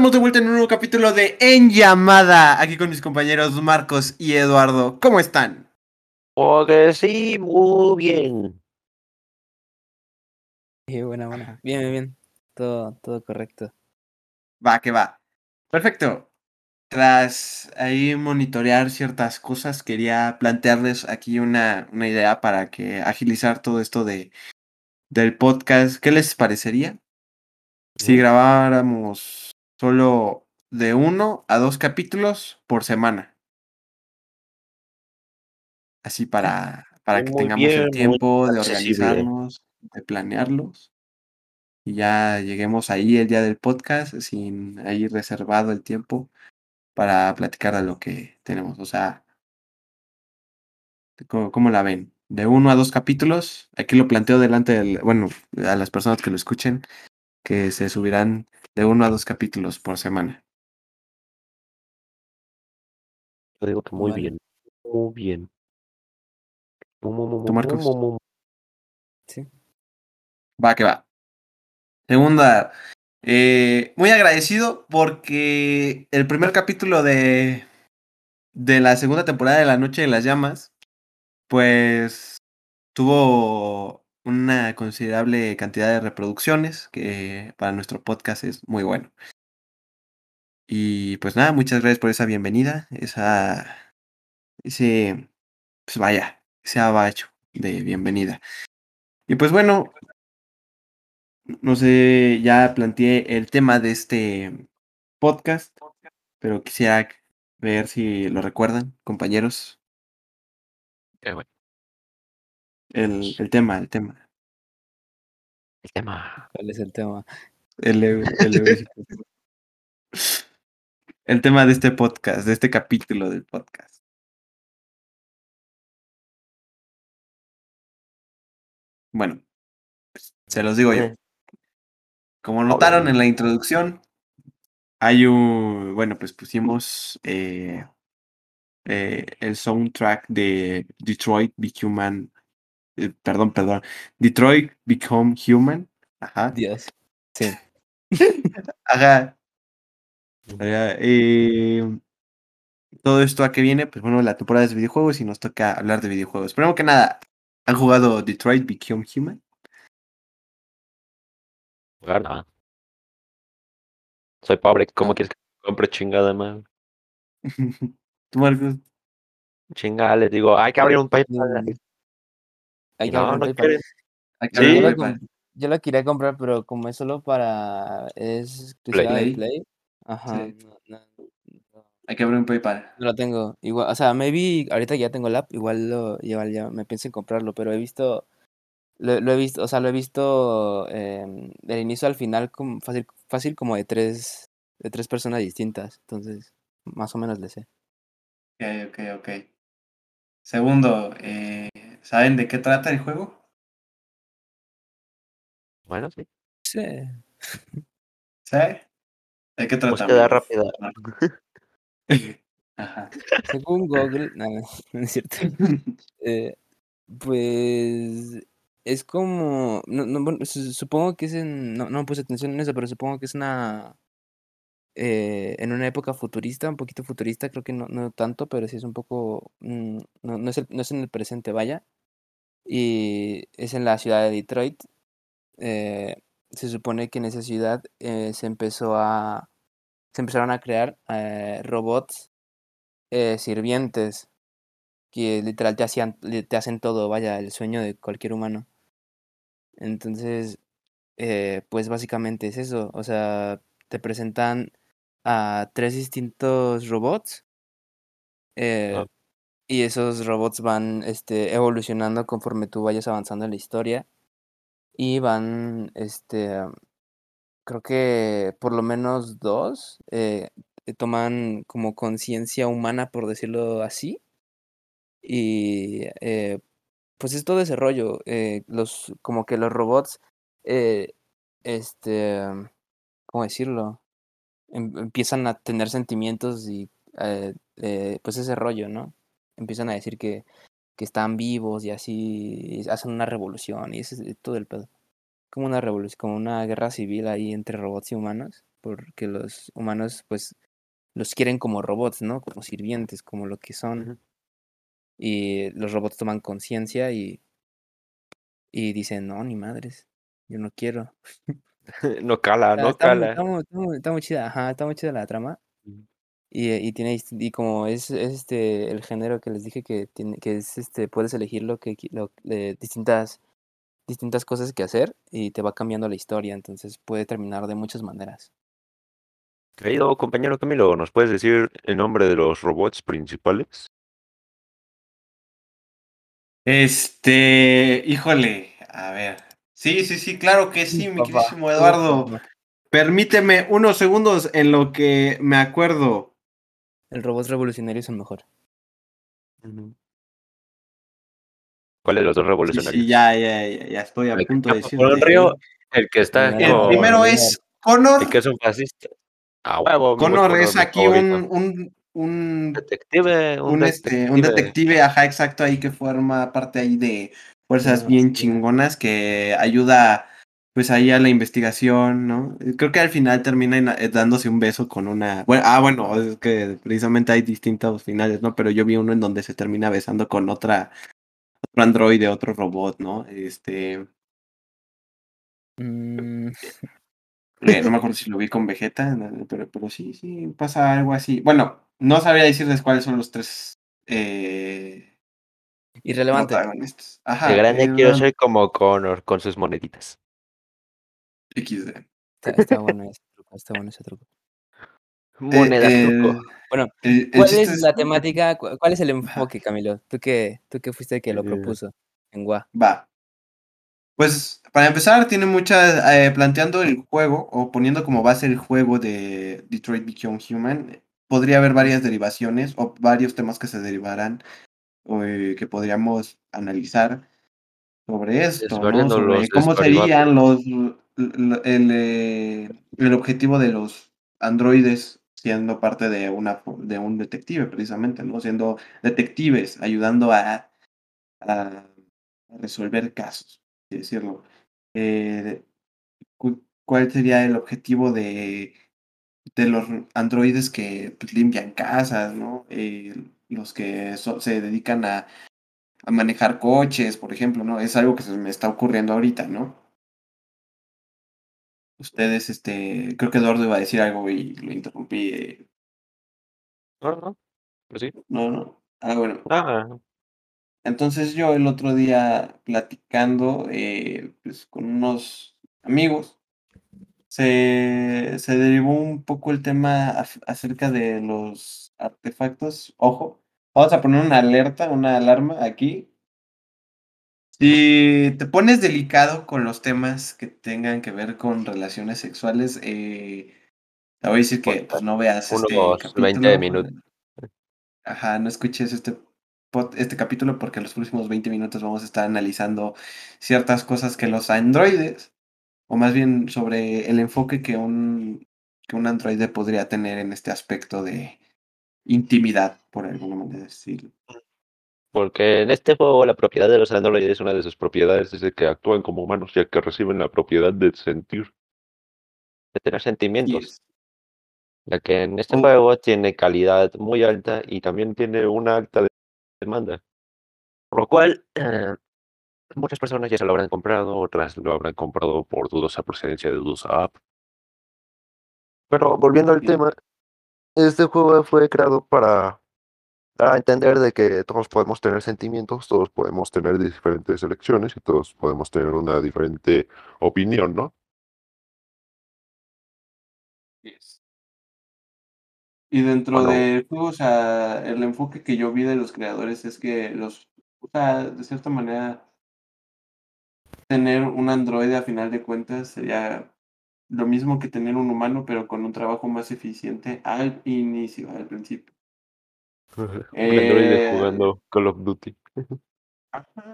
estamos de vuelta en un nuevo capítulo de En Llamada, aquí con mis compañeros Marcos y Eduardo. ¿Cómo están? Oh, que sí, muy bien. Sí, buena, buena. Bien, bien, bien. Todo, todo correcto. Va, que va. Perfecto. Tras ahí monitorear ciertas cosas, quería plantearles aquí una, una idea para que agilizar todo esto de, del podcast. ¿Qué les parecería? Si grabáramos solo de uno a dos capítulos por semana. Así para, para que Muy tengamos bien, el tiempo de accesible. organizarnos, de planearlos. Y ya lleguemos ahí el día del podcast sin ahí reservado el tiempo para platicar de lo que tenemos. O sea, ¿cómo, cómo la ven? De uno a dos capítulos. Aquí lo planteo delante del, bueno, a las personas que lo escuchen, que se subirán de uno a dos capítulos por semana. Yo digo que muy Vale. bien. Muy bien. ¿Tú, Marcos? Sí. Va que va. Segunda, eh, muy agradecido porque el primer capítulo de, de la segunda temporada de La Noche de las Llamas, pues tuvo una considerable cantidad de reproducciones, que para nuestro podcast es muy bueno. Y pues nada, muchas gracias por esa bienvenida, esa, ese, pues vaya, ese abacho de bienvenida. Y pues bueno, no sé, ya planteé el tema de este podcast, pero quisiera ver si lo recuerdan, compañeros. Bueno, El, el tema, el tema. el tema. ¿Cuál es el tema? El, el, tema de este podcast, de este capítulo del podcast. Bueno, se los digo yo. Como notaron en la introducción, hay un, bueno, pues pusimos eh, eh, el soundtrack de Detroit Become Human, eh, perdón, perdón, Detroit Become Human, ajá, Dios. Sí. ajá, ajá, eh, todo esto a qué viene, pues bueno, la temporada es de videojuegos y nos toca hablar de videojuegos. Primero que nada, ¿han jugado Detroit Become Human? jugar nada. Soy pobre. ¿Cómo No. quieres que compre chingada, man? ¿Tú, Marcos? Chingada, les digo, hay que abrir un PayPal. Hay Y que no, no quieren. Hay que Sí. Yo, la yo quería comprar, pero como es solo para. Es exclusiva Play. de Play. Ajá. Sí. No, Hay que abrir un PayPal. no lo tengo. Igual, o sea, maybe ahorita ya tengo el app, igual lo, igual ya me pienso en comprarlo, pero he visto. Lo, lo he visto, o sea, lo he visto em, del inicio al final como fácil, fácil como de tres, de tres personas distintas. Entonces, más o menos le sé. Ok, ok, ok. Segundo, eh, ¿saben de qué trata el juego? Bueno, sí. Sí. ¿Sabe? ¿De qué trata? Búsqueda rápida. Ajá. Según Google, no, no, no es cierto. Eh, pues es como, no, no, supongo que es en, no, no puse atención en eso, pero supongo que es una, eh, en una época futurista, un poquito futurista, creo que no, no tanto, pero sí es un poco, mm, no, no es el- no es en el presente, vaya, y es en la ciudad de Detroit. eh, se supone que en esa ciudad eh, se empezó a, se empezaron a crear eh, robots eh, sirvientes que literal te hacían, te hacen todo, vaya, el sueño de cualquier humano. Entonces, eh, pues básicamente es eso, o sea, te presentan a tres distintos robots eh, Ah. y esos robots van este, evolucionando conforme tú vayas avanzando en la historia y van, este, creo que por lo menos dos eh, eh, toman como conciencia humana, por decirlo así. Y eh, pues es todo ese rollo. eh, los, como que los robots, este, ¿cómo decirlo? Em- empiezan a tener sentimientos y eh, eh, pues ese rollo, ¿no? Empiezan a decir que, que están vivos y así y hacen una revolución y ese es todo el pedo. Como una revolución, como una guerra civil ahí entre robots y humanos. porque los humanos pues los quieren como robots, ¿no? Como sirvientes, como lo que son. Y los robots toman conciencia y, y dicen, no, ni madres, yo no quiero. No cala, Está, no está muy, cala. está muy- está muy- está muy chida, ajá, está muy chida la trama. Y, y tiene y como es, es este el género que les dije que tiene que es este puedes elegir lo que lo, eh, distintas distintas cosas que hacer y te va cambiando la historia, entonces puede terminar de muchas maneras. Querido compañero Camilo, ¿nos puedes decir el nombre de los robots principales? Este, híjole, a ver. Sí, sí, sí, claro que sí, mi Papá, queridísimo uh, Eduardo. papá. Permíteme unos segundos en lo que me acuerdo. El robot revolucionario es el mejor. ¿Cuáles de los dos Sí, revolucionarios? sí, ya, ya, ya, ya estoy a El punto de escapa por decirte. río, el que está El El con- primero es Connor. el que es un fascista. A huevo, buen Connor es aquí un, un, un, detective, un, un, este, un detective, ajá, exacto, ahí que forma parte ahí de fuerzas bien chingonas que ayuda pues ahí a la investigación, ¿no? Creo que al final termina eh, dándose un beso con una... Bueno, ah, bueno, es que precisamente hay distintos finales, ¿no? Pero yo vi uno en donde se termina besando con otra, otro androide, otro robot, ¿no? Este, Mm, eh, no me acuerdo si lo vi con Vegeta, pero, pero sí, sí, pasa algo así. Bueno, no sabría decirles cuáles son los tres eh, irrelevante. Ajá, De grande eh, quiero ser como Connor con sus moneditas. XD. Está, está bueno ese truco, está bueno ese truco. Monedas Eh, truco. Bueno, ¿cuál es la temática? cu- ¿Cuál es el enfoque, Camilo? ¿Tú que tú que fuiste el que lo Eh, propuso en Gua? Va. Pues para empezar, tiene muchas. eh, planteando el juego o poniendo como base el juego de Detroit Become Human, podría haber varias derivaciones o varios temas que se derivarán eh, que podríamos analizar sobre esto, ¿no? Sobre cómo serían los. El, eh, el objetivo de los androides siendo parte de, una, de un detective, precisamente, ¿no? Siendo detectives, ayudando a, a resolver casos, decirlo. Eh, cu- ¿Cuál sería el objetivo de, de los androides que pues, limpian casas, ¿no? Eh, los que so- se dedican a, a manejar coches, por ejemplo, ¿no? Es algo que se me está ocurriendo ahorita, ¿no? Ustedes, este, creo que Eduardo iba a decir algo y lo interrumpí. eh, No, no, pues sí. No, no. Ah, bueno. Ah, Entonces yo el otro día platicando eh, pues, con unos amigos, se, se derivó un poco el tema acerca de los artefactos. Ojo, vamos a poner una alerta, una alarma aquí. Si te pones delicado con los temas que tengan que ver con relaciones sexuales, eh, te voy a decir que pues, no veas este capítulo. 20 minutos. Ajá, no escuches este, este capítulo porque en los próximos 20 minutos vamos a estar analizando ciertas cosas que los androides, o más bien sobre el enfoque que un, que un androide podría tener en este aspecto de intimidad, por alguna manera decirlo. porque en este juego la propiedad de los androides, una de sus propiedades es de que actúan como humanos, ya que reciben la propiedad de sentir, de tener sentimientos. Ya que en este Oh. juego tiene calidad muy alta y también tiene una alta de- demanda. Por lo cual, eh, muchas personas ya se lo habrán comprado, otras lo habrán comprado por dudosa procedencia de dudosa app. Pero volviendo al tema, este juego fue creado para dar a entender de que todos podemos tener sentimientos, todos podemos tener diferentes elecciones y todos podemos tener una diferente opinión, ¿no? Yes. Y dentro Bueno. del juego, o sea, el enfoque que yo vi de los creadores es que los, o sea, de cierta manera, tener un androide a final de cuentas sería lo mismo que tener un humano, pero con un trabajo más eficiente al inicio, al principio. Un androide Eh, jugando Call of Duty.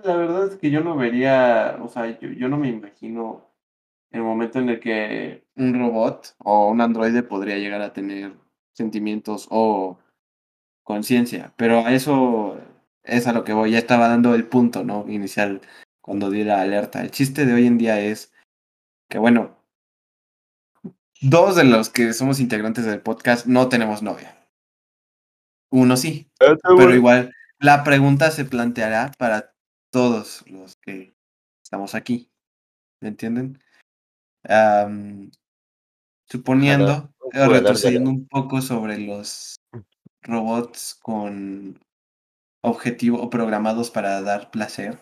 La verdad es que yo no vería, o sea, yo, yo no me imagino el momento en el que un robot o un androide podría llegar a tener sentimientos o conciencia, pero a eso es a lo que voy, ya estaba dando el punto, ¿no? Inicial cuando di la alerta. El chiste de hoy en día es que, bueno, dos de los que somos integrantes del podcast no tenemos novia. Uno sí, Ah, pero igual la pregunta se planteará para todos los que estamos aquí. ¿Me entienden? Suponiendo, de retrocediendo un poco sobre los robots con objetivo o programados para dar placer.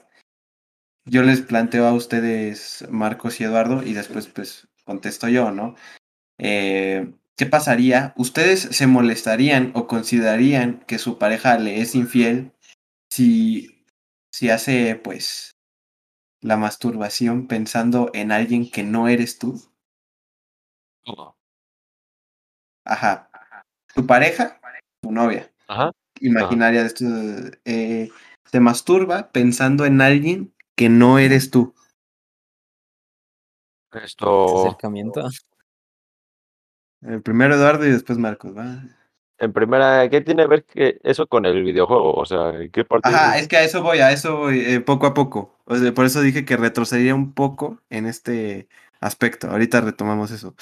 Yo les planteo a ustedes, Marcos y Eduardo, y después pues contesto yo, ¿no? Eh, ¿Qué pasaría? ¿Ustedes se molestarían o considerarían que su pareja le es infiel si, si hace pues la masturbación pensando en alguien que no eres tú? Ajá. Tu pareja, tu novia, Ajá. imaginaria de esto, eh, se masturba pensando en alguien que no eres tú. Esto, acercamiento. El primero Eduardo y después Marcos, ¿va? en primera, ¿qué tiene que ver que eso con el videojuego? O sea, ¿en qué parte? Ajá, es que a eso voy, a eso voy, eh, poco a poco. O sea, por eso dije que retrocedería un poco en este aspecto. Ahorita retomamos eso.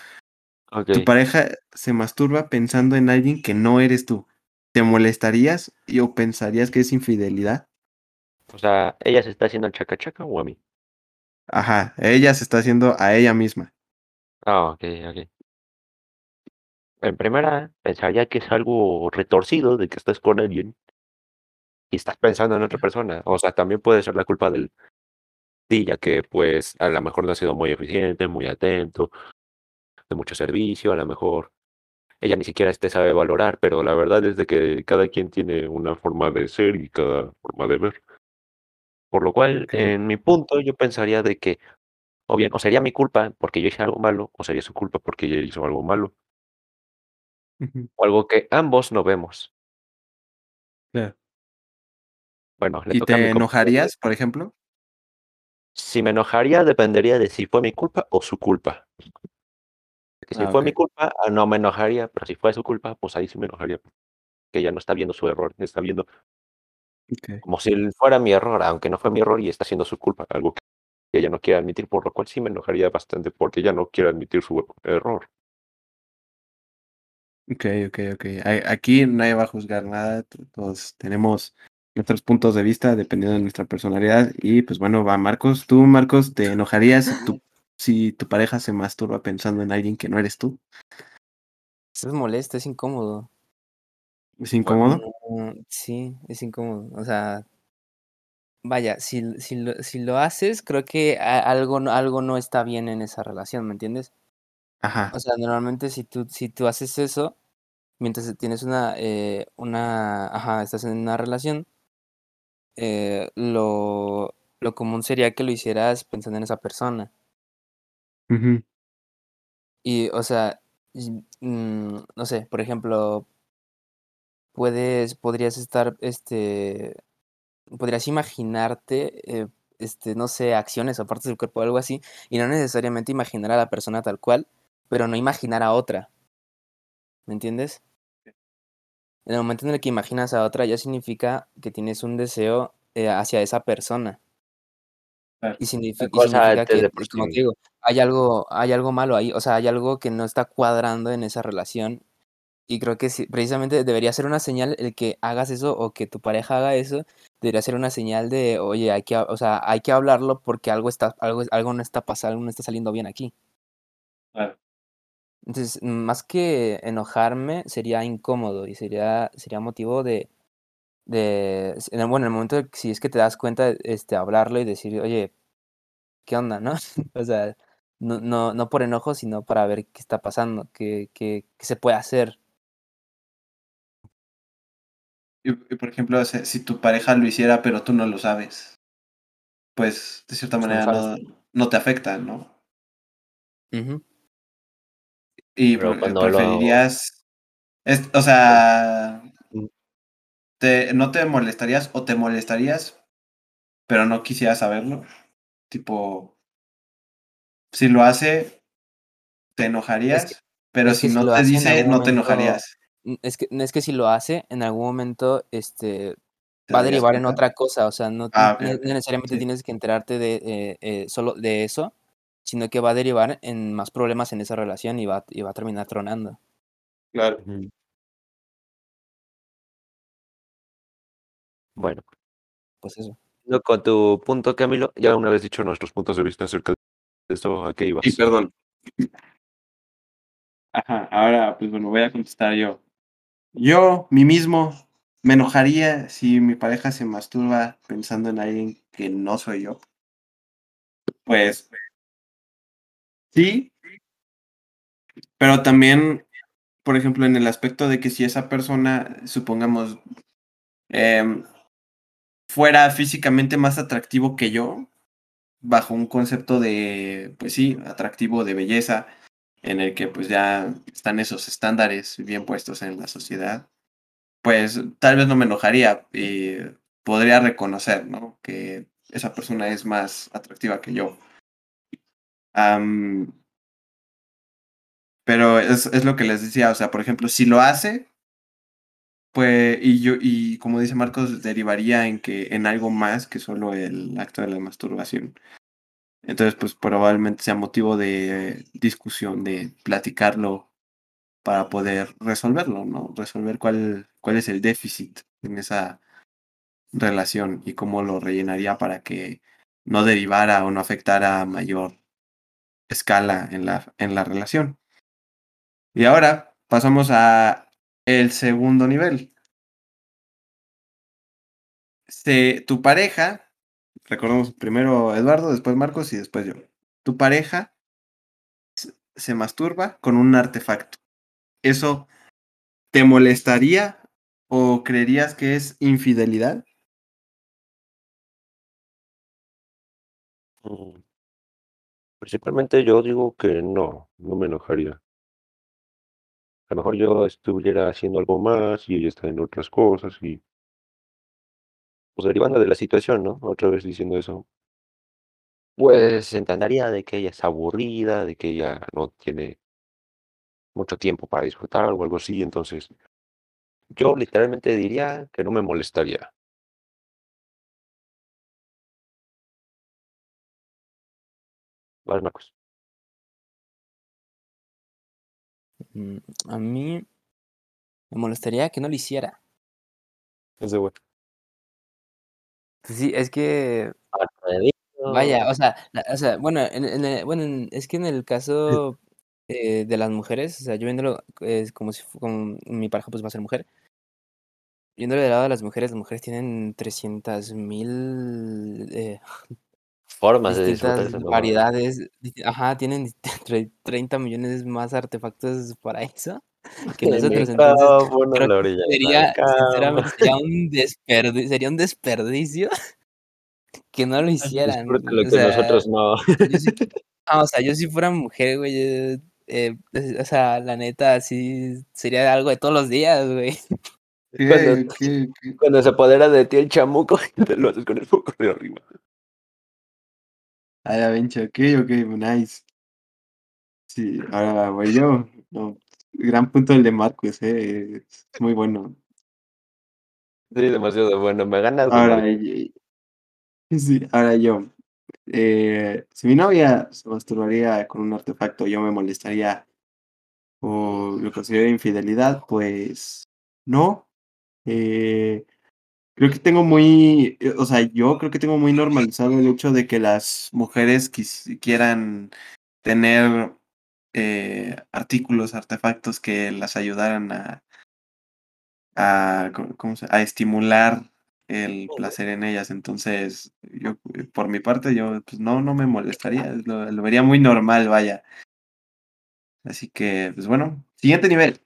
Tu pareja se masturba pensando en alguien que no eres tú. ¿Te molestarías y o pensarías que es infidelidad? O sea, ¿ella se está haciendo el chaca chaca o a mí? Ajá, ella se está haciendo a ella misma. Ah, ok, ok. En primera, pensaría que es algo retorcido de que estás con alguien y estás pensando en otra persona. O sea, también puede ser la culpa del ti, ya que pues a lo mejor no ha sido muy eficiente, muy atento, de mucho servicio, a lo mejor ella ni siquiera te sabe valorar, pero la verdad es de que cada quien tiene una forma de ser y cada forma de ver. Por lo cual, en mi punto, yo pensaría de que, o bien, o sería mi culpa porque yo hice algo malo, o sería su culpa porque ella hizo algo malo, O algo que ambos no vemos. claro. Bueno, le ¿Y toca te enojarías, por ejemplo? Si me enojaría, dependería de si fue mi culpa o su culpa. Que si Ah, fue mi culpa, ah, no me enojaría, pero si fue su culpa, pues ahí sí me enojaría. Que ella no está viendo su error, está viendo como si fuera mi error, aunque no fue mi error y está siendo su culpa, algo que ella no quiere admitir, por lo cual sí me enojaría bastante porque ella no quiere admitir su error. Ok, ok, ok. A- Aquí nadie va a juzgar nada. t- Todos tenemos nuestros puntos de vista dependiendo de nuestra personalidad. Y pues bueno, va Marcos. ¿Tú, Marcos, te enojarías si tu, si tu pareja se masturba pensando en alguien que no eres tú? Es molesto, es incómodo. ¿Es incómodo? Mm, sí, es incómodo. O sea, vaya, si, si, lo, si lo haces, creo que a- algo, no- algo no está bien en esa relación, ¿me entiendes? Ajá. O sea, normalmente si tú, si tú haces eso, mientras tienes una, eh, una, ajá, estás en una relación, eh, lo, lo común sería que lo hicieras pensando en esa persona. Ujú, Y, o sea, y, mm, no sé, por ejemplo, puedes, podrías estar, este, podrías imaginarte, eh, este, no sé, acciones o partes del cuerpo o algo así, y no necesariamente imaginar a la persona tal cual, pero no imaginar a otra. ¿Me entiendes? En el momento en el que imaginas a otra ya significa que tienes un deseo eh, hacia esa persona. Claro. Y, significa que, por como te digo, hay algo, hay algo malo ahí, o sea, hay algo que no está cuadrando en esa relación. Y creo que sí, precisamente debería ser una señal el que hagas eso o que tu pareja haga eso, debería ser una señal de, oye, hay que, o sea, hay que hablarlo porque algo está, algo, algo no está pasando, algo no está saliendo bien aquí. Claro. Entonces, más que enojarme, sería incómodo y sería, sería motivo de, de, en el- bueno, en el momento si es que te das cuenta, este, hablarlo y decir, oye, ¿qué onda, no? O sea, no, no, no por enojo, sino para ver qué está pasando, qué, qué, qué se puede hacer. Y, y, por ejemplo, si, tu pareja lo hiciera, pero tú no lo sabes, pues de cierta Pues no manera no, no te afecta, ¿no? Ujú. Y Pero lo- preferirías, es- o sea, te, ¿no te molestarías o te molestarías, pero no quisieras saberlo? Tipo, si lo hace, te enojarías, pero es si no te dice, no te enojarías. Es que, es que si lo hace, en algún momento, este, ¿Te va a derivar en otra cosa, o sea, no, Ah, no- no necesariamente sí. tienes que enterarte de eh, eh, solo de eso sino que va a derivar en más problemas en esa relación y va, y va a terminar tronando. Claro. Bueno, Pues eso. no con tu punto, Camilo, ya una vez dicho nuestros puntos de vista acerca de esto, ¿a qué ibas? Sí, perdón. Ajá, ahora pues bueno, voy a contestar yo. Yo, mí mismo, me enojaría si mi pareja se masturba pensando en alguien que no soy yo. Pues sí, pero también, por ejemplo, en el aspecto de que si esa persona, supongamos, em, fuera físicamente más atractivo que yo, bajo un concepto de, pues sí, atractivo de belleza, en el que pues ya están esos estándares bien puestos en la sociedad, pues tal vez no me enojaría y podría reconocer, ¿no? Que esa persona es más atractiva que yo. Pero es, es lo que les decía, o sea, por ejemplo, si lo hace, pues, y yo, y como dice Marcos, derivaría en que, en algo más que solo el acto de la masturbación. Entonces, pues probablemente sea motivo de discusión, de platicarlo para poder resolverlo, ¿no? Resolver cuál, cuál es el déficit en esa relación y cómo lo rellenaría para que no derivara o no afectara mayor escala en la, en la relación. Y ahora pasamos a el segundo nivel. Se, tu pareja, recordemos primero Eduardo, después Marcos y después yo. Tu pareja se- se masturba con un artefacto. ¿Eso te molestaría o creerías que es infidelidad? Principalmente yo digo que no, no me enojaría. A lo mejor yo estuviera haciendo algo más y ella está en otras cosas y pues derivando de la situación, ¿no? Otra vez diciendo eso. Pues entendería de que ella es aburrida, de que ella no tiene mucho tiempo para disfrutar o algo así, entonces yo literalmente diría que no me molestaría. Vas, Marcos. Mm, A mí me molestaría que no lo hiciera. Ese güey. Pues sí, es que, vaya, o sea, la- o sea, bueno, en, bueno, en- es que en el caso eh, de las mujeres, o sea, yo viéndolo es como si como mi pareja pues va a ser mujer. Viéndolo del lado de las mujeres, las mujeres tienen 300 mil eh, Formas de disfrutar variedades, ajá, tienen tre- 30 millones más artefactos para eso que nosotros, entonces la orilla sería, cama. sinceramente, sería un desperdicio, sería un desperdicio que no lo hicieran. Lo O que sea, nosotros no. yo sí, ah, o sea, yo si fuera mujer, güey, yo, eh, o sea, la neta, sí, sería algo de todos los días, güey. Cuando se apodera de ti el chamuco, te lo haces con el foco de arriba. Ah, ya, Bencha, ok, ok, nice. Sí, ahora voy yo. No, gran punto el de Marcos, eh, es muy bueno. Sí, demasiado bueno. Me ganas, Ahora, Marcos. y- sí, ahora yo. Eh, si mi novia se masturbaría con un artefacto, yo me molestaría o lo considero infidelidad, pues no. Eh, creo que tengo muy, eh, o sea, yo creo que tengo muy normalizado el hecho de que las mujeres quis- quieran tener eh, artículos, artefactos que las ayudaran a, a, ¿cómo- se- a estimular el placer en ellas. Entonces, yo, eh, por mi parte, yo, pues no, no me molestaría, lo, lo vería muy normal, vaya. Así que, pues bueno, siguiente nivel.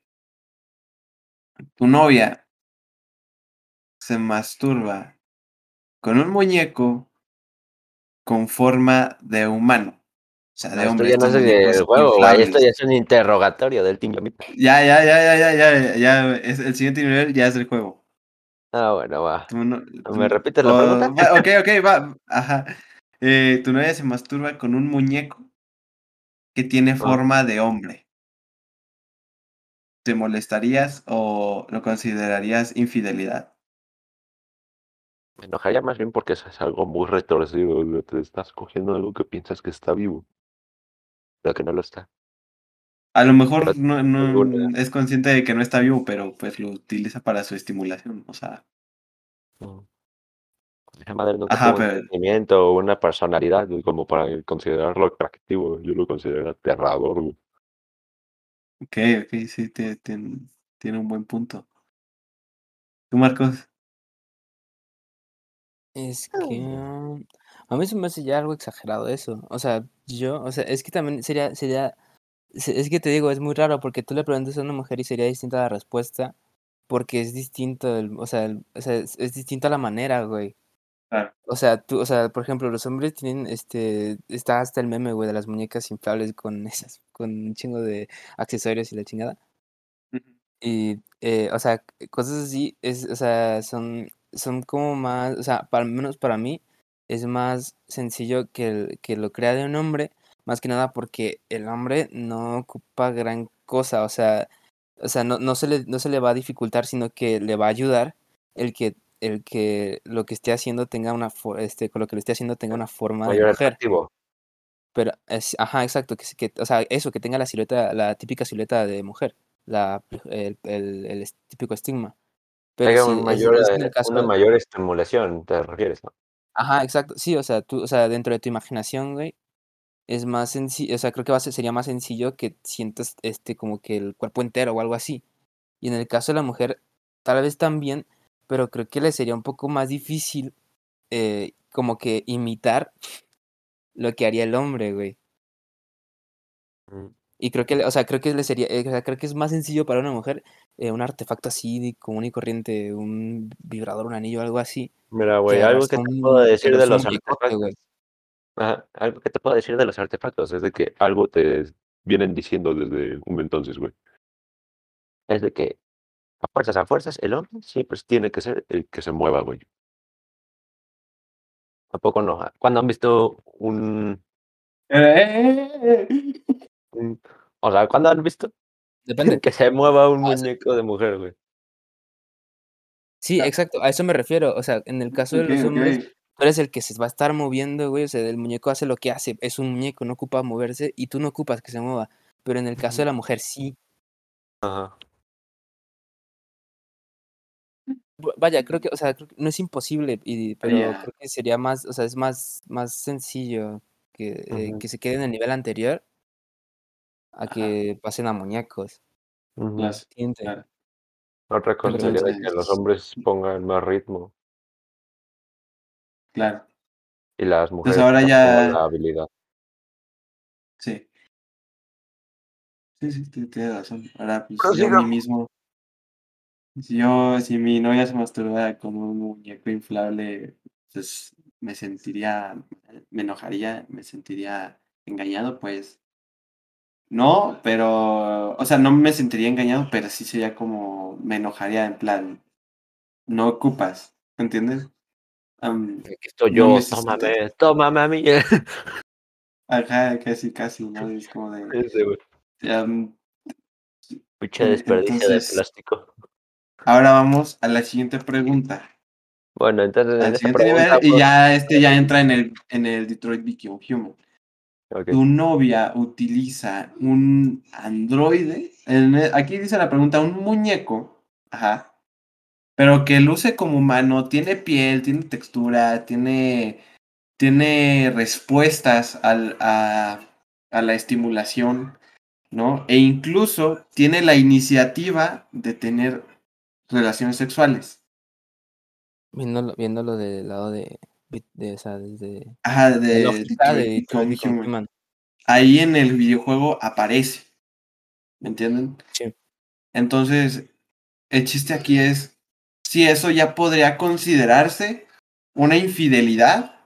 Tu novia se masturba con un muñeco con forma de humano. O sea, de esto hombre. ya no es güey. Esto ya es un interrogatorio del Team. Ya, ya, ya, ya, ya, ya, ya, es, el siguiente nivel ya es el juego. Ah, bueno, va. No- ¿Me repites la oh, pregunta? va, ok, ok, va. Ajá. Eh, tu novia se masturba con un muñeco que tiene Ah. forma de hombre. ¿Te molestarías o lo considerarías infidelidad? Me enojaría más bien porque es algo muy retorcido. Te estás cogiendo algo que piensas que está vivo. pero que no lo está. A lo mejor Pero no, no- es consciente de que no está vivo, pero pues lo utiliza para su estimulación. O sea, No. Esa madre no Ajá, tiene un pero- sentimiento o una personalidad güey, como para considerarlo atractivo. Yo lo considero aterrador. güey. ok, ok, sí, te- tiene un buen punto. ¿Tú, Marcos? Es que um, a mí se me hace ya algo exagerado eso. O sea, yo, o sea, es que también sería, sería, se- es que te digo, es muy raro porque tú le preguntas a una mujer y sería distinta la respuesta porque es distinto, el, o sea, el- o sea, es, es distinta la manera, güey. Claro. O sea, tú, o sea, por ejemplo, los hombres tienen, este, está hasta el meme, güey, de las muñecas inflables con esas, con un chingo de accesorios y la chingada. Y, eh, o sea, cosas así, es, o sea, son, son como más, o sea, para, al menos para mí, es más sencillo que, el- que lo crea de un hombre, más que nada porque el hombre no ocupa gran cosa, o sea, o sea, no, no se le, no se le va a dificultar, sino que le va a ayudar el que, el que lo que esté haciendo tenga una, este, con lo que lo esté haciendo tenga una forma de mujer. atractivo. Pero, es, ajá, exacto, que, que, o sea, eso, que tenga la silueta, la típica silueta de mujer, la, el, el, el es- típico estigma. Pero sí, un mayor, es eh, el caso, una mayor estimulación, te refieres, ¿no? ajá, exacto, sí, o sea, tú, o sea, dentro de tu imaginación, güey, es más sencillo, o sea, creo que va a ser, sería más sencillo que sientas, este, como que el cuerpo entero o algo así. Y en el caso de la mujer, tal vez también, pero creo que le sería un poco más difícil, eh, como que imitar lo que haría el hombre, güey. Y creo que, le- o sea, creo que le sería, eh, o sea, creo que es más sencillo para una mujer eh, un artefacto así común y corriente, un vibrador, un anillo, algo así, Mira, güey, algo que te un- puedo decir de los artefactos. Ajá, algo que te puedo decir de los artefactos es de que algo te vienen diciendo desde un entonces, güey. Es de que a fuerzas, a fuerzas, el hombre siempre tiene que ser el que se mueva, güey. ¿A poco no? ¿Cuándo han visto un, Eh, un- O sea, ¿cuándo han visto Depende. que se mueva un Ah, sí. muñeco de mujer, güey? Sí, exacto, a eso me refiero. O sea, en el caso de los hombres, tú eres el que se va a estar moviendo, güey. O sea, el muñeco hace lo que hace. Es un muñeco, no ocupa moverse y tú no ocupas que se mueva. Pero en el caso de la mujer, sí. Ajá. Vaya, creo que, o sea, creo que no es imposible, y, pero creo que sería más, o sea, es más, más sencillo que, eh, que se quede en el nivel anterior a Ajá. que pasen a muñecos. Ujú. Claro. Otra cosa sería de que los hombres pongan más ritmo Claro, y las mujeres ahora ya- pongan la habilidad. sí. Sí, sí, ti- tienes razón. Ahora, pues Pero yo a mí mismo, si yo, si mi novia se masturba con un muñeco inflable, pues me sentiría, me enojaría, me sentiría engañado, pues. No, pero, o sea, no me sentiría engañado, pero sí sería como, me enojaría en plan, no ocupas, ¿entiendes? Am, Aquí estoy No yo, necesitas. tómame, tómame a mí. ajá, casi, casi, ¿no? Es como de, am, Pinche Mm, desperdicio entonces- de plástico. ahora vamos a la siguiente pregunta. Bueno, entonces en Al esta siguiente pregunta, nivel, y pues, ya este ya entra en el, en el Detroit Become Human. Tu novia utiliza un androide. en aquí dice la pregunta, un muñeco. Ajá. Pero que luce como humano, tiene piel, tiene textura, tiene, tiene respuestas al, a, a la estimulación, ¿no? E incluso tiene la iniciativa de tener relaciones sexuales. Viéndolo, viéndolo del lado de, de, o sea, desde Ajá, de ahí en el videojuego aparece. ¿Me entienden? Sí. Entonces, el chiste aquí es si eso ya podría considerarse una infidelidad.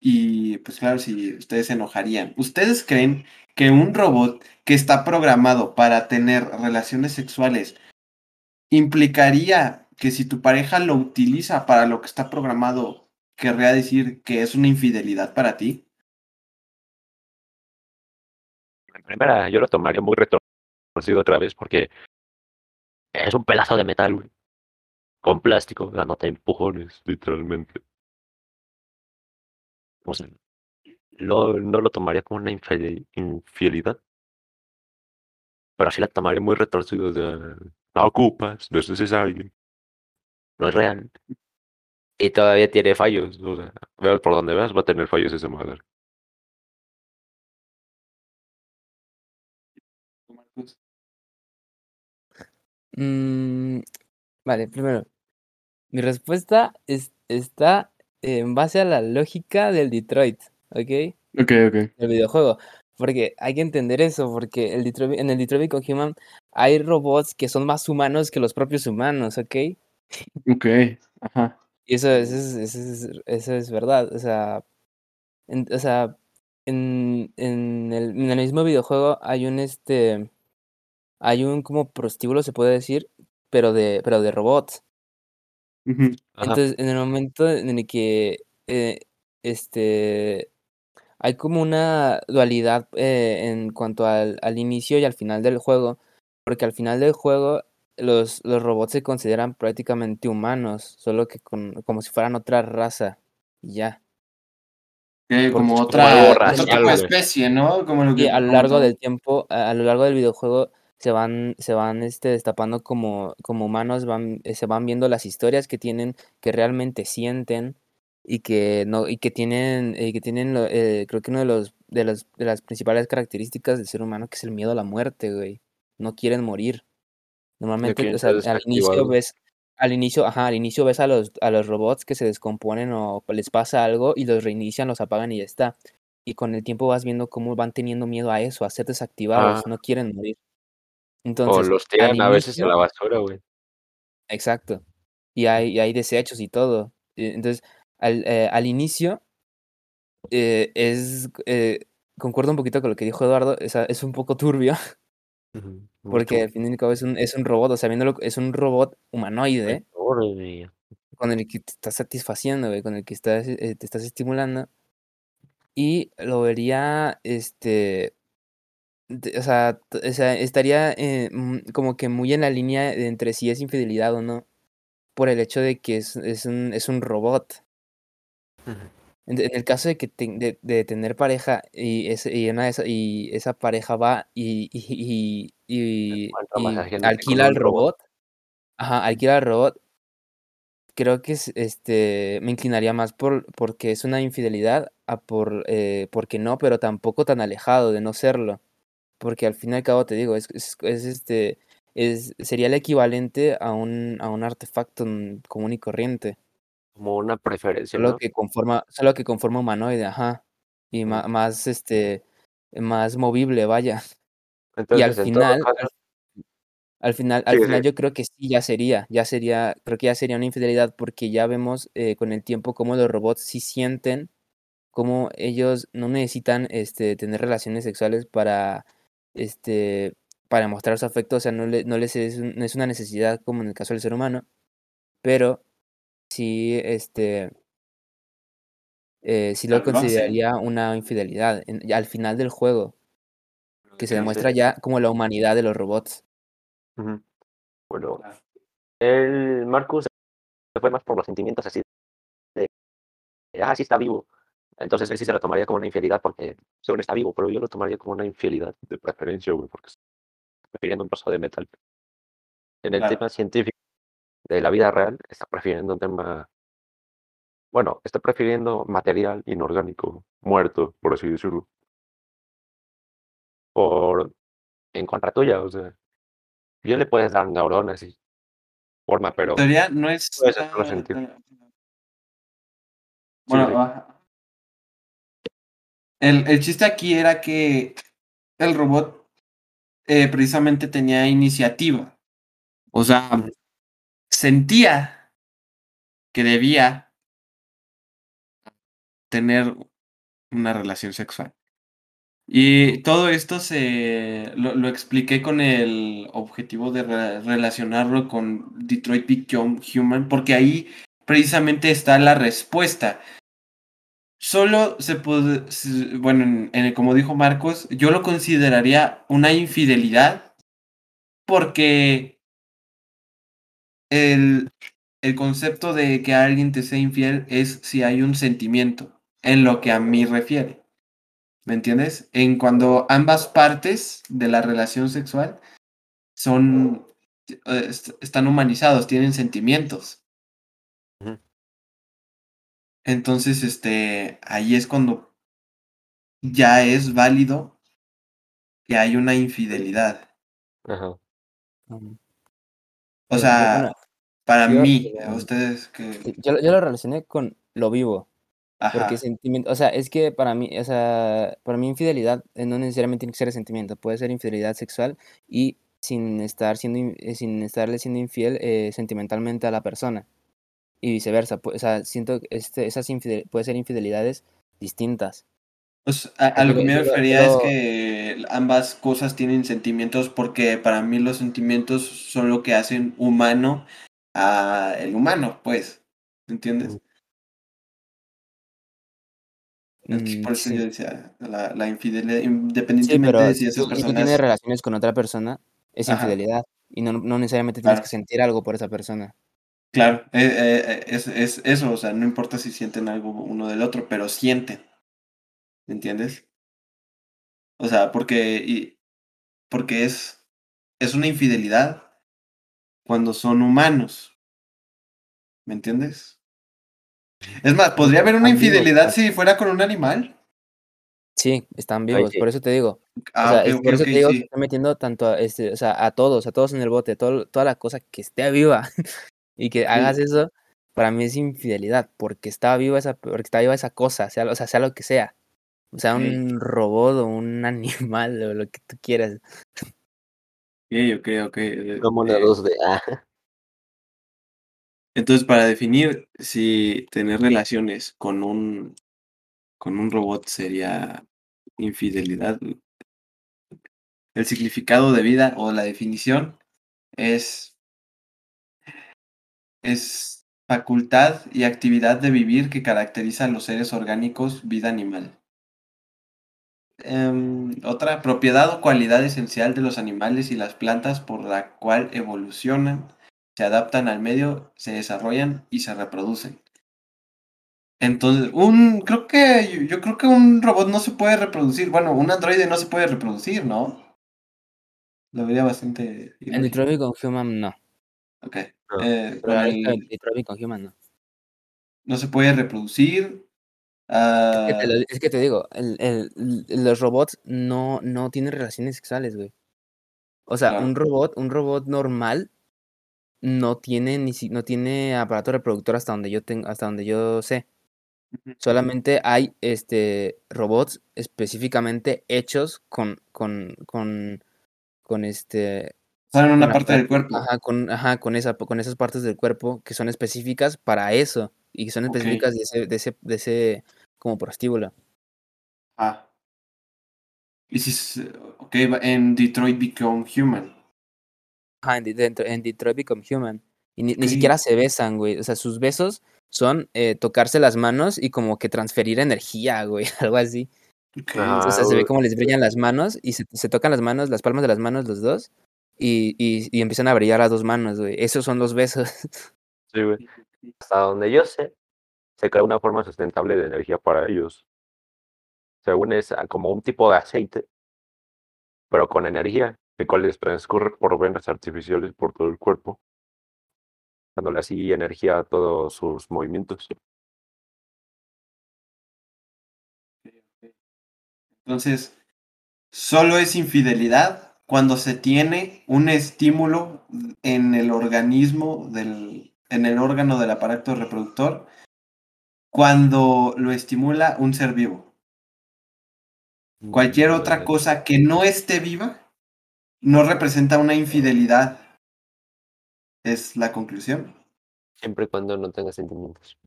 Y pues claro, si ustedes se enojarían. ¿Ustedes creen que un robot que está programado para tener relaciones sexuales implicaría que si tu pareja lo utiliza para lo que está programado, querría decir que es una infidelidad para ti? primera yo lo tomaría muy retorcido otra vez porque es un pedazo de metal, güey. Con plástico, dándote empujones, literalmente. O no, no lo tomaría como una infidelidad. Pero sí la tomaría muy retorcido. Sea, no ocupas, no es necesario. No es real. Y todavía tiene fallos. O sea, veas por donde veas, va a tener fallos esa madre. Mm, vale, primero, mi respuesta es, está en base a la lógica del Detroit, ¿ok? Ok, ok. El videojuego. Porque hay que entender eso, porque el Detroit, en el Detroit Become Human hay robots que son más humanos que los propios humanos, ¿ok? Ok. Ajá. Y eso, eso es, eso es, eso es verdad. O sea, en, o sea, en, en, el, en el mismo videojuego hay un este. Hay un como prostíbulo, se puede decir, pero de, pero de robots. Entonces, en el momento en el que eh, este hay como una dualidad eh, en cuanto al, al inicio y al final del juego, porque al final del juego los, los robots se consideran prácticamente humanos, solo que con, como si fueran otra raza. Y ya. Como otra, tipo de especie, ¿no? Como lo Y a lo largo del tiempo, a, a lo largo del videojuego, se van, se van este, destapando como, como humanos, van, eh, se van viendo las historias que tienen, que realmente sienten y que no, y que tienen, y que tienen eh, creo que uno de los, de los, de las principales características del ser humano, que es el miedo a la muerte, güey. No quieren morir. Normalmente, o sea, al inicio ves, al inicio, ajá, al inicio ves a los, a los robots que se descomponen o les pasa algo y los reinician, los apagan y ya está. Y con el tiempo vas viendo cómo van teniendo miedo a eso, a ser desactivados, Ah. no quieren morir. O Entonces, los al tiran a veces a la basura, güey. exacto. Y hay, y hay desechos y todo. Eh, Entonces, al, eh, al inicio, eh, es, eh, concuerdo un poquito con lo que dijo Eduardo, es, es un poco turbio, Ujú, porque al fin y al cabo es un, es un robot, o sea, viéndolo, es un robot humanoide. Órale. con el que te estás satisfaciendo, güey, con el que estás, eh, te estás estimulando. Y lo vería, este, o sea, o sea, estaría eh, como que muy en la línea de entre si es infidelidad o no, por el hecho de que es, es un, es un robot. Ujú. En, en el caso de que te- de, de tener pareja y, ese- y, una esa, y esa pareja va y, y, y, alquila al robot. robot, ajá, alquila al robot, creo que es, este, me inclinaría más por porque es una infidelidad a por eh, porque no, pero tampoco tan alejado de no serlo. Porque al fin y al cabo te digo, es, es, es, este, es, sería el equivalente a un, a un artefacto común y corriente. Como una preferencia, Solo ¿no? que conforma, solo que conforma humanoide, ajá. Y más, este, más movible, vaya. Y al final, caso, al, al final, al final yo creo que sí, ya sería, ya sería, creo que ya sería una infidelidad porque ya vemos eh, con el tiempo cómo los robots sí sienten, cómo ellos no necesitan este, tener relaciones sexuales para, este, para mostrar su afecto, o sea, no, le- no les es, no es una necesidad como en el caso del ser humano, pero sí, este, eh, sí lo consideraría una infidelidad en- al final del juego, que se demuestra ya como la humanidad de los robots. Ujú. Bueno, el Marcus se fue más por los sentimientos así de, ah, sí está vivo. Entonces él sí se lo tomaría como una infidelidad porque según está vivo, pero yo lo tomaría como una infidelidad de preferencia, güey, porque está prefiriendo un trozo de metal. En el Claro. tema científico de la vida real, está prefiriendo un tema, bueno, está prefiriendo material inorgánico, muerto, por así decirlo, por en contra tuya, o sea, bien le puedes dar neuronas y forma, pero En teoría no es. puedes hacerlo sentir. Bueno, Sí, sí. ajá. el, el chiste aquí era que el robot eh, precisamente tenía iniciativa. O sea. Sentía que debía tener una relación sexual. Y todo esto se lo, expliqué con el objetivo de re- relacionarlo con Detroit Become Human, porque ahí precisamente está la respuesta. Solo se puede, bueno, en- como dijo Marcos, yo lo consideraría una infidelidad porque el, el concepto de que alguien te sea infiel es si hay un sentimiento, en lo que a mí refiere. ¿Me entiendes? En cuando ambas partes de la relación sexual son eh, est- están humanizados, tienen sentimientos. Entonces, este, ahí es cuando ya es válido que hay una infidelidad. Ajá. O sea, bueno, para yo, mí, a ustedes que... yo, yo lo relacioné con lo vivo. Porque Ajá. sentimiento, o sea, es que para mí, o sea, para mí infidelidad eh, no necesariamente tiene que ser sentimiento, puede ser infidelidad sexual y sin estar siendo, eh, sin estarle siendo infiel eh, sentimentalmente a la persona y viceversa. O sea, siento que este, esas infidel, puede ser infidelidades distintas. Pues a, a Yo lo que me yo yo refería es lo- que ambas cosas tienen sentimientos porque para mí los sentimientos son lo que hacen humano a el humano, pues. ¿Entiendes? Mm, por eso yo sí, decía, la, la infidelidad, sí, independientemente pero de si esas tú, si tú tienes personas... relaciones con otra persona, es Ajá, infidelidad y no, no necesariamente tienes que claro, sentir algo por esa persona. claro, eh, eh, eh, es, es eso, o sea, no importa si sienten algo uno del otro, pero sienten, ¿entiendes? O sea, porque, y, porque es, es una infidelidad cuando son humanos, ¿me entiendes? Es más, ¿podría haber una Están infidelidad si fuera con un animal? Sí, están vivos, sí. por eso te digo. O Ah, sea, es por eso te digo que sí. estoy metiendo tanto a, este, o sea, a todos, a todos en el bote, todo, toda la cosa que esté viva y que hagas eso, para mí es infidelidad, porque está viva esa, porque está viva esa cosa, sea, o sea, sea lo que sea, o sea, un robot o un animal o lo que tú quieras. ok, ok, ok. moneda eh, 2D. Ah, entonces, para definir si tener relaciones con un, con un robot sería infidelidad, el significado de vida o la definición es, es facultad y actividad de vivir que caracteriza a los seres orgánicos, vida animal. Em, otra, propiedad o cualidad esencial de los animales y las plantas por la cual evolucionan, se adaptan al medio, se desarrollan y se reproducen. Entonces, un, creo que, yo, yo creo que un robot no se puede reproducir. Bueno, un androide no se puede reproducir, ¿no? Lo vería bastante En ilógico. Detroit con Human no, Ok. no. Eh, pero el, Detroit con Human no. no se puede reproducir. Es que te, ah, lo- es que te digo, el, el- los robots no, no tienen relaciones sexuales, güey. O sea, un robot, un robot normal no tiene ni si, no tiene aparato reproductor hasta donde yo tengo, hasta donde yo sé. Solamente hay este robots específicamente hechos con, con, con, con este, en una con parte del cuerpo. ajá, con, ajá, con esa, con esas partes del cuerpo que son específicas para eso y que son específicas de ese, de ese, de ese como prostíbulo. Ah. Y si, ok, en Detroit Become Human. Ajá, en, De- en Detroit Become Human. Y ni, ni siquiera se besan, güey. O sea, sus besos son eh, tocarse las manos y como que transferir energía, güey, algo así. Ok. Ah, O sea, se ve como les brillan las manos y se, se tocan las manos, las palmas de las manos los dos y, y, y empiezan a brillar las dos manos, güey. Esos son los besos. Sí, güey. Hasta donde yo sé, se crea una forma sustentable de energía para ellos. Según es como un tipo de aceite, pero con energía, el cual les transcurre por venas artificiales por todo el cuerpo, dándole así energía a todos sus movimientos. Entonces, solo es infidelidad cuando se tiene un estímulo en el organismo del, en el órgano del aparato reproductor, cuando lo estimula un ser vivo. Cualquier otra Mm, cosa que no esté viva no representa una infidelidad. Es la conclusión. Siempre y cuando no tenga sentimientos.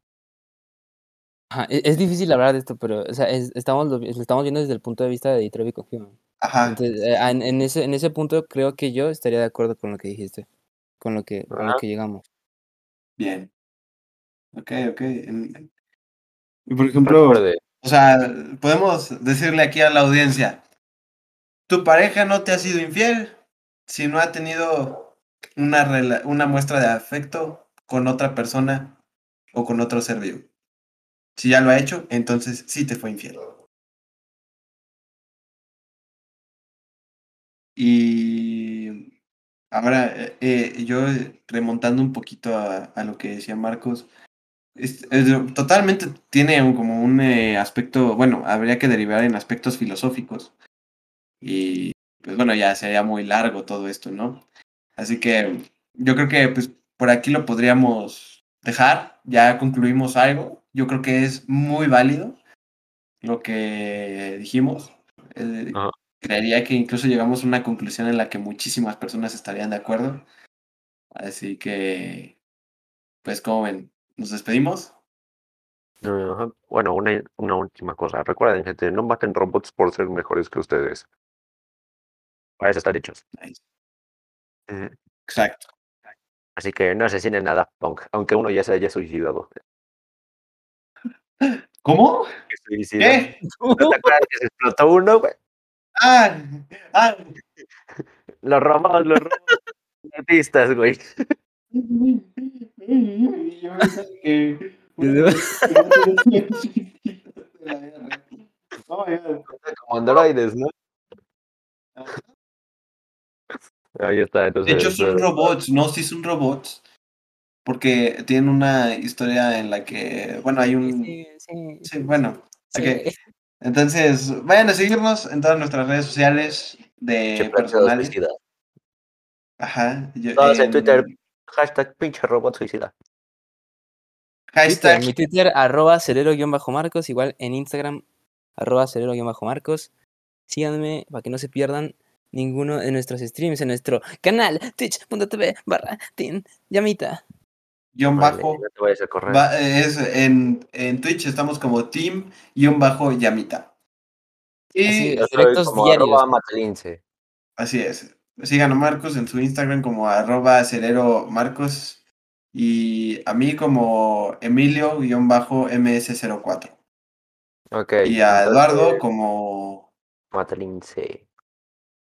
Ajá, e- Es, difícil hablar de esto, pero o sea, es- estamos, lo, estamos viendo desde el punto de vista de Detroit Human. Ajá. Entonces, eh, en, en ese, en ese punto creo que yo estaría de acuerdo con lo que dijiste, con lo que, con lo que llegamos. Bien. Ok, ok. En- y por ejemplo, o sea, podemos decirle aquí a la audiencia, tu pareja no te ha sido infiel si no ha tenido una, una muestra de afecto con otra persona o con otro ser vivo. Si ya lo ha hecho, entonces sí te fue infiel. Y ahora, eh, eh, yo remontando un poquito a, a, lo que decía Marcos, es- es- totalmente tiene un- como un eh, aspecto, bueno, habría que derivar en aspectos filosóficos. Y pues bueno, ya sería muy largo todo esto, ¿no? Así que yo creo que pues por aquí lo podríamos dejar, ya concluimos algo. Yo creo que es muy válido lo que dijimos. Eh, creería que incluso llegamos a una conclusión en la que muchísimas personas estarían de acuerdo. Así que, pues como ven, nos despedimos. Bueno, una, una última cosa. Recuerden, gente, no maten robots por ser mejores que ustedes. Para eso están hechos. Nice. Eh, Exacto. Así que no asesinen a Daft Punk, aunque uno ya se haya suicidado. ¿Cómo? ¿Qué suicidio? ¿Qué? ¿No te acuerdas que se explotó uno, güey? Ah, ah. Los robots, los robots. Artistas, güey. Yo pensaba que. God. Como androides, ¿no? Ahí está, entonces. De hecho, son eh, robots, no, sí son robots. Porque tienen una historia en la que, bueno, hay un... Sí, sí, Sí, bueno, sí. ok. Entonces, vayan a seguirnos en todas nuestras redes sociales de personales. Ajá. yo- Todos en Twitter. Hashtag pinche robot suicida. Twitter, Hashtag mi Twitter, arroba celero-marcos, igual en Instagram, arroba celero-marcos. Síganme para que no se pierdan ninguno de nuestros streams en nuestro canal twitch.tv barra tin llamita. guion Vale, bajo. va- es en, en Twitch estamos como team guion bajo llamita. Y Así soy directos como diarios. Así es. Sigan a Marcos en su Instagram como arroba acelero Marcos y a mí como Emilio-MS04. Ok. Y a Eduardo como Matalince.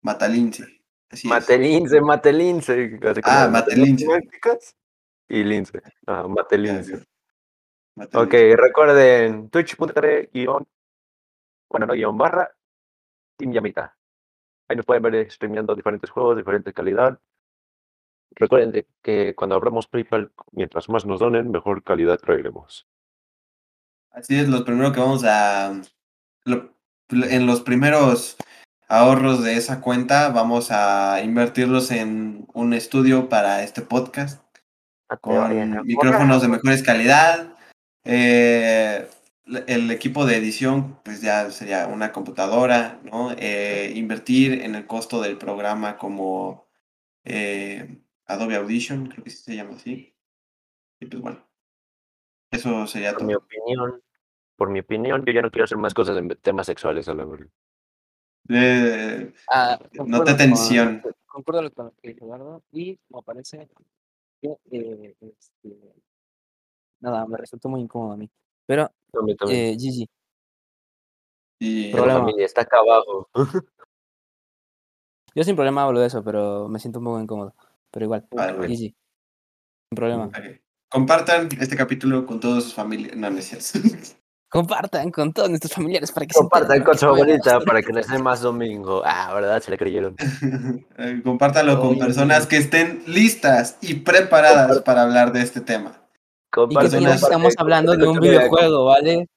Matalince. Así es. Matelince, Matelince. Ah, Matelince. Y lince. Ah, Matelince. Ok, recuerden twitch.tv guion, bueno, no guion barra, Team Yamita. Ahí nos pueden ver streameando diferentes juegos, diferente calidad. Recuerden de que cuando abramos PayPal, mientras más nos donen, mejor calidad traeremos. Así es, los primeros que vamos a... lo- en los primeros ahorros de esa cuenta vamos a invertirlos en un estudio para este podcast. con micrófonos de mejores calidad. eh, el equipo de edición, pues ya sería una computadora, ¿no? Eh, invertir en el costo del programa como eh, Adobe Audition, creo que sí se llama así. Y pues bueno, eso sería Por mi todo. opinión, por mi opinión, yo ya no quiero hacer más cosas en temas sexuales a la verdad. Eh, Ah, no te con- tensión. Concuerdo con lo que dijo Eduardo y como parece que eh, este, nada, me resultó muy incómodo a mí. Pero, también. eh, GG. Y problema. familia, está acá abajo. Yo sin problema hablo de eso, pero me siento un poco incómodo. Pero igual, Vale. GG. Sin problema. compartan este capítulo con todos sus familias. No, no es cierto. Compartan con todos nuestros familiares para que Compartan con su abuelita para que les dé más domingo. Ah, ¿verdad? Se le creyeron. Eh, Compártanlo con personas que estén listas y preparadas para hablar de este tema. Y que estamos hablando de un videojuego, ¿vale?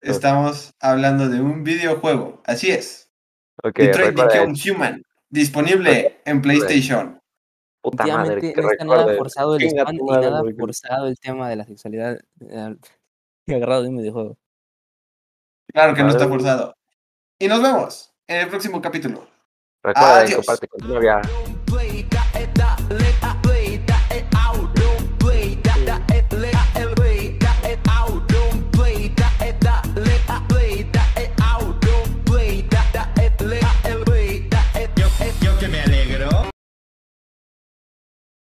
Estamos hablando de un videojuego. Así es. Ok, Detroit Become Human. Disponible en PlayStation. puta madre, que no está nada forzado el spam y nada forzado el tema de la sexualidad eh, agarrado de un videojuego. Claro que no está forzado. Y nos vemos en el próximo capítulo. Recuerden, Adiós. comparte con tu novia.